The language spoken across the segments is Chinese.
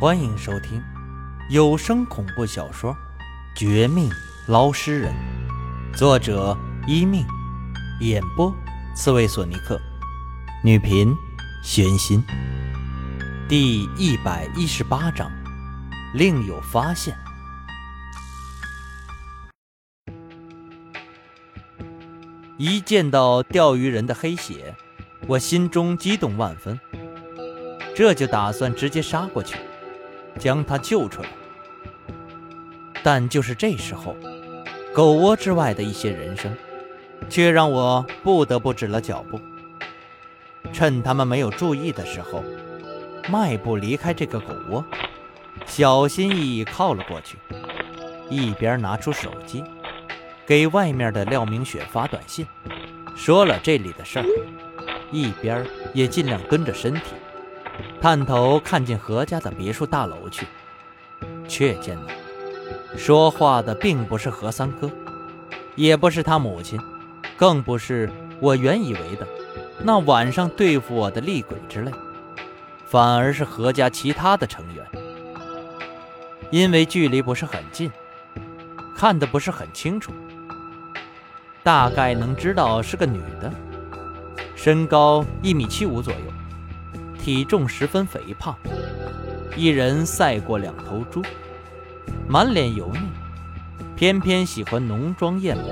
欢迎收听有声恐怖小说《绝命捞尸人》，作者一命，演播刺猬索尼克，女频玄心。第一百一十八章，另有发现。一见到钓鱼人的黑血，我心中激动万分，这就打算直接杀过去，将他救出来。但就是这时候，狗窝之外的一些人声，却让我不得不止了脚步。趁他们没有注意的时候，迈步离开这个狗窝，小心翼翼靠了过去，一边拿出手机。给外面的廖明雪发短信，说了这里的事儿，一边也尽量蹲着身体，探头看进何家的别墅大楼去，却见了说话的并不是何三哥，也不是他母亲，更不是我原以为的那晚上对付我的厉鬼之类，反而是何家其他的成员，因为距离不是很近，看的不是很清楚。大概能知道是个女的，身高一米七五左右，体重十分肥胖，一人赛过两头猪，满脸油腻，偏偏喜欢浓妆艳抹，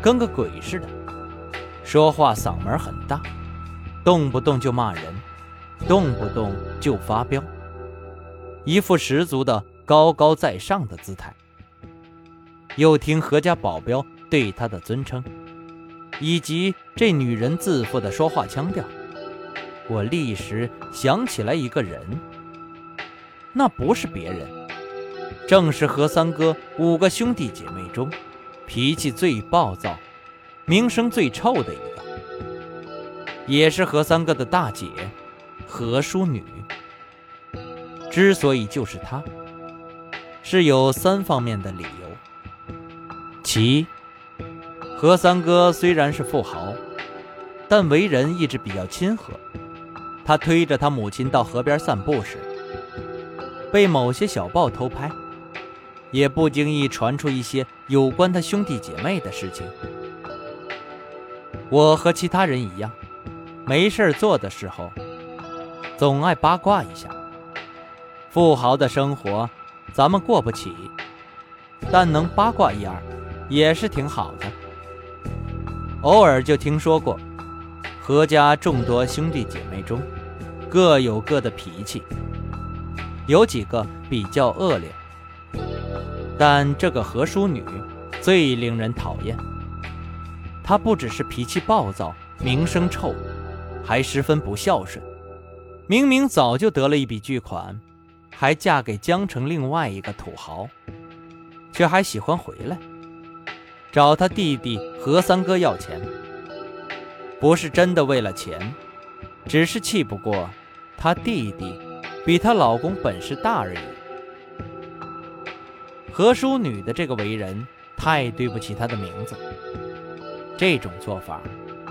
跟个鬼似的，说话嗓门很大，动不动就骂人，动不动就发飙，一副十足的高高在上的姿态。又听何家保镖。对他的尊称，以及这女人自负的说话腔调，我立时想起来一个人，那不是别人，正是何三哥五个兄弟姐妹中脾气最暴躁、名声最臭的一个，也是何三哥的大姐何淑女。之所以就是她，是有三方面的理由，其一。何三哥虽然是富豪，但为人一直比较亲和。他推着他母亲到河边散步时，被某些小报偷拍，也不经意传出一些有关他兄弟姐妹的事情。我和其他人一样，没事做的时候，总爱八卦一下。富豪的生活，咱们过不起，但能八卦一二，也是挺好的。偶尔就听说过，何家众多兄弟姐妹中，各有各的脾气，有几个比较恶劣，但这个何淑女最令人讨厌。她不只是脾气暴躁、名声臭，还十分不孝顺。明明早就得了一笔巨款，还嫁给江城另外一个土豪，却还喜欢回来。找他弟弟何三哥要钱，不是真的为了钱，只是气不过她弟弟比她老公本事大而已。何淑女的这个为人太对不起她的名字，这种做法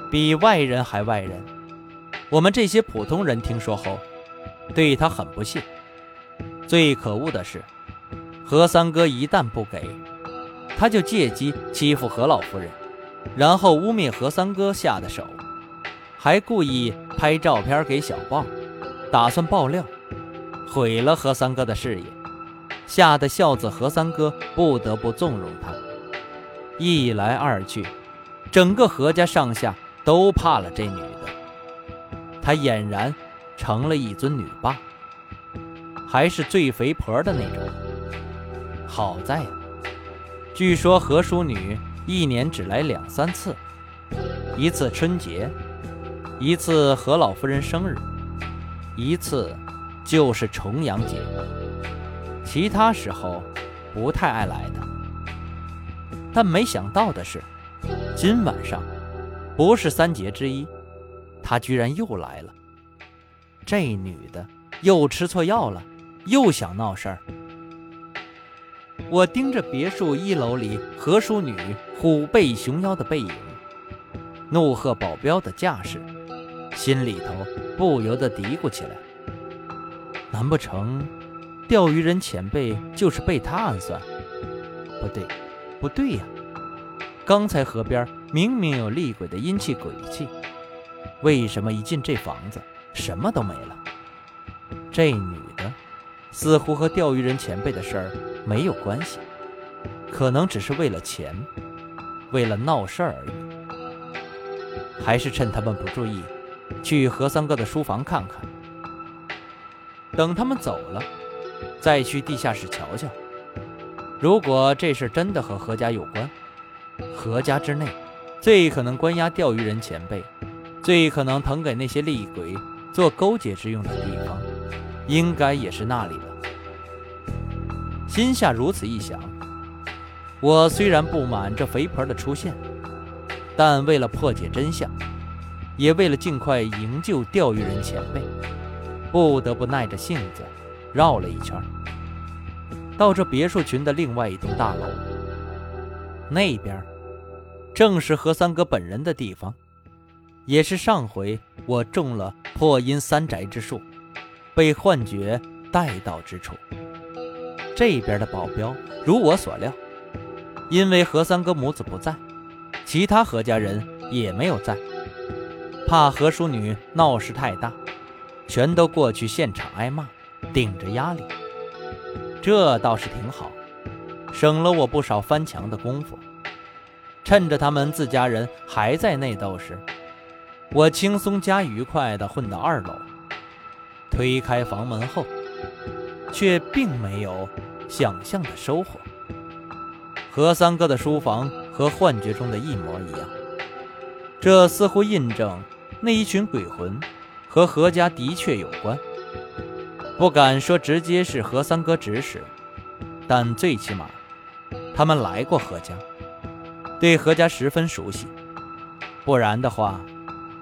比外人还外人。我们这些普通人听说后，对她很不屑。最可恶的是，何三哥一旦不给。他就借机欺负何老夫人，然后污蔑何三哥下的手，还故意拍照片给小报，打算爆料，毁了何三哥的事业，吓得孝子何三哥不得不纵容他。一来二去，整个何家上下都怕了这女的，她俨然成了一尊女霸，还是最肥婆的那种。好在。据说何淑女一年只来两三次，一次春节，一次何老夫人生日，一次就是重阳节，其他时候不太爱来的。但没想到的是，今晚上不是三节之一，她居然又来了。这女的又吃错药了，又想闹事儿。我盯着别墅一楼里何淑女虎背熊腰的背影，怒喝保镖的架势，心里头不由得嘀咕起来：难不成钓鱼人前辈就是被他暗算？不对，不对呀！刚才河边明明有厉鬼的阴气鬼气，为什么一进这房子什么都没了？这女的似乎和钓鱼人前辈的事儿没有关系，可能只是为了钱，为了闹事儿而已。还是趁他们不注意，去何三哥的书房看看。等他们走了，再去地下室瞧瞧。如果这事真的和何家有关，何家之内最可能关押钓鱼人前辈，最可能腾给那些厉鬼做勾结之用的地方，应该也是那里了。心下如此一想，我虽然不满这肥婆的出现，但为了破解真相，也为了尽快营救钓鱼人前辈。不得不耐着性子绕了一圈，到这别墅群的另外一栋大楼。那边正是何三哥本人的地方，也是上回我中了破阴三宅之术，被幻觉带到之处。这边的保镖如我所料，因为何三哥母子不在，其他何家人也没有在，怕何淑女闹事太大。全都过去现场挨骂，顶着压力，这倒是挺好，省了我不少翻墙的功夫。趁着他们自家人还在内斗时，我轻松加愉快地混到二楼。推开房门后，却并没有想象的收获。何三哥的书房和幻觉中的一模一样，这似乎印证那一群鬼魂。和何家的确有关，不敢说直接是何三哥指使，但最起码，他们来过何家，对何家十分熟悉，不然的话，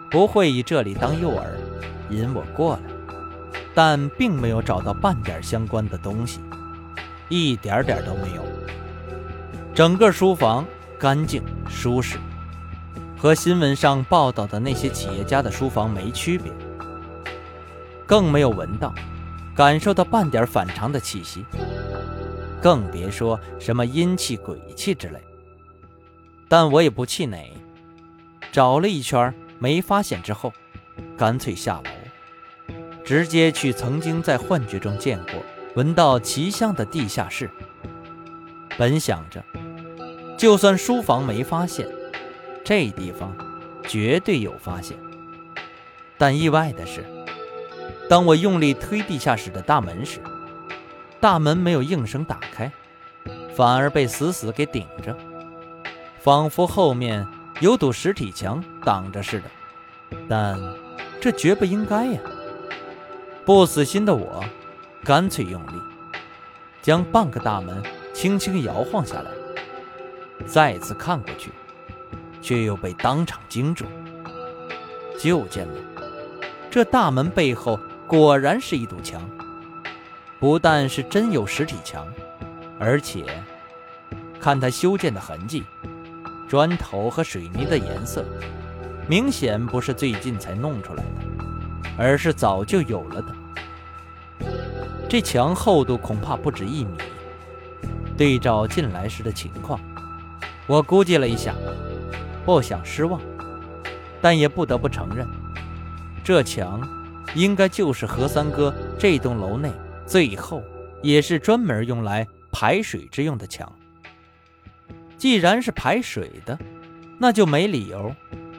不会以这里当诱饵，引我过来。但并没有找到半点相关的东西，一点点都没有。整个书房干净舒适，和新闻上报道的那些企业家的书房没区别。更没有闻到、感受到半点反常的气息，更别说什么阴气、鬼气之类。但我也不气馁，找了一圈没发现之后，干脆下楼，直接去曾经在幻觉中见过、闻到奇香的地下室。本想着，就算书房没发现，这地方绝对有发现。但意外的是。当我用力推地下室的大门时，大门没有应声打开，反而被死死给顶着，仿佛后面有堵实体墙挡着似的。但这绝不应该呀！不死心的我，干脆用力将半个大门轻轻摇晃下来，再次看过去，却又被当场惊住。就见了这大门背后。果然是一堵墙，不但是真有实体墙，而且看它修建的痕迹，砖头和水泥的颜色，明显不是最近才弄出来的，而是早就有了的。这墙厚度恐怕不止一米。对照进来时的情况，我估计了一下，不想失望，但也不得不承认，这墙。应该就是何三哥这栋楼内最后也是专门用来排水之用的墙。既然是排水的，那就没理由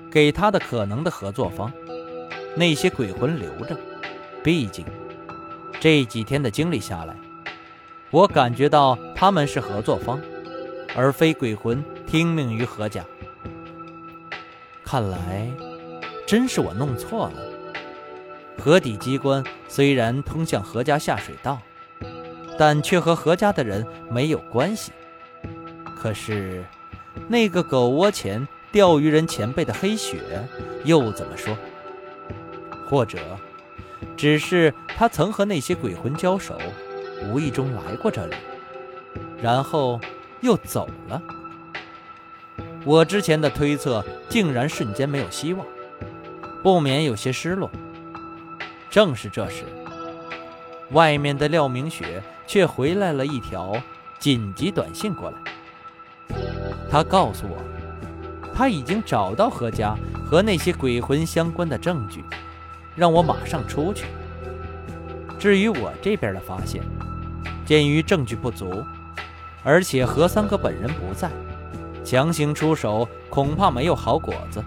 给他的可能的合作方那些鬼魂留着。毕竟这几天的经历下来，我感觉到他们是合作方，而非鬼魂听命于何家。看来真是我弄错了。河底机关虽然通向何家下水道，但却和何家的人没有关系。可是，那个狗窝前钓鱼人前辈的黑雪又怎么说？或者，只是他曾和那些鬼魂交手，无意中来过这里，然后又走了。我之前的推测竟然瞬间没有希望，不免有些失落。正是这时，外面的廖明雪却回来了一条紧急短信过来。他告诉我，他已经找到何家和那些鬼魂相关的证据，让我马上出去。至于我这边的发现，鉴于证据不足，而且何三哥本人不在，强行出手恐怕没有好果子。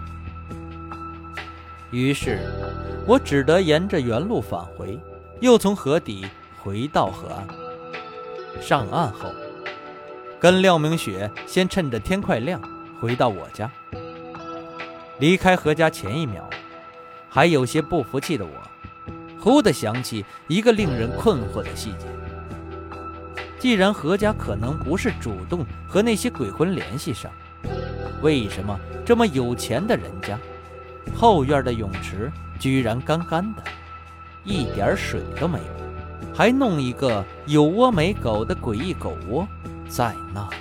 于是，我只得沿着原路返回，又从河底回到河岸。上岸后，跟廖明雪先趁着天快亮回到我家。离开何家前一秒，还有些不服气的我，忽地想起一个令人困惑的细节：既然何家可能不是主动和那些鬼魂联系上，为什么这么有钱的人家？后院的泳池居然干干的，一点水都没有，还弄一个有窝没狗的诡异狗窝在那里。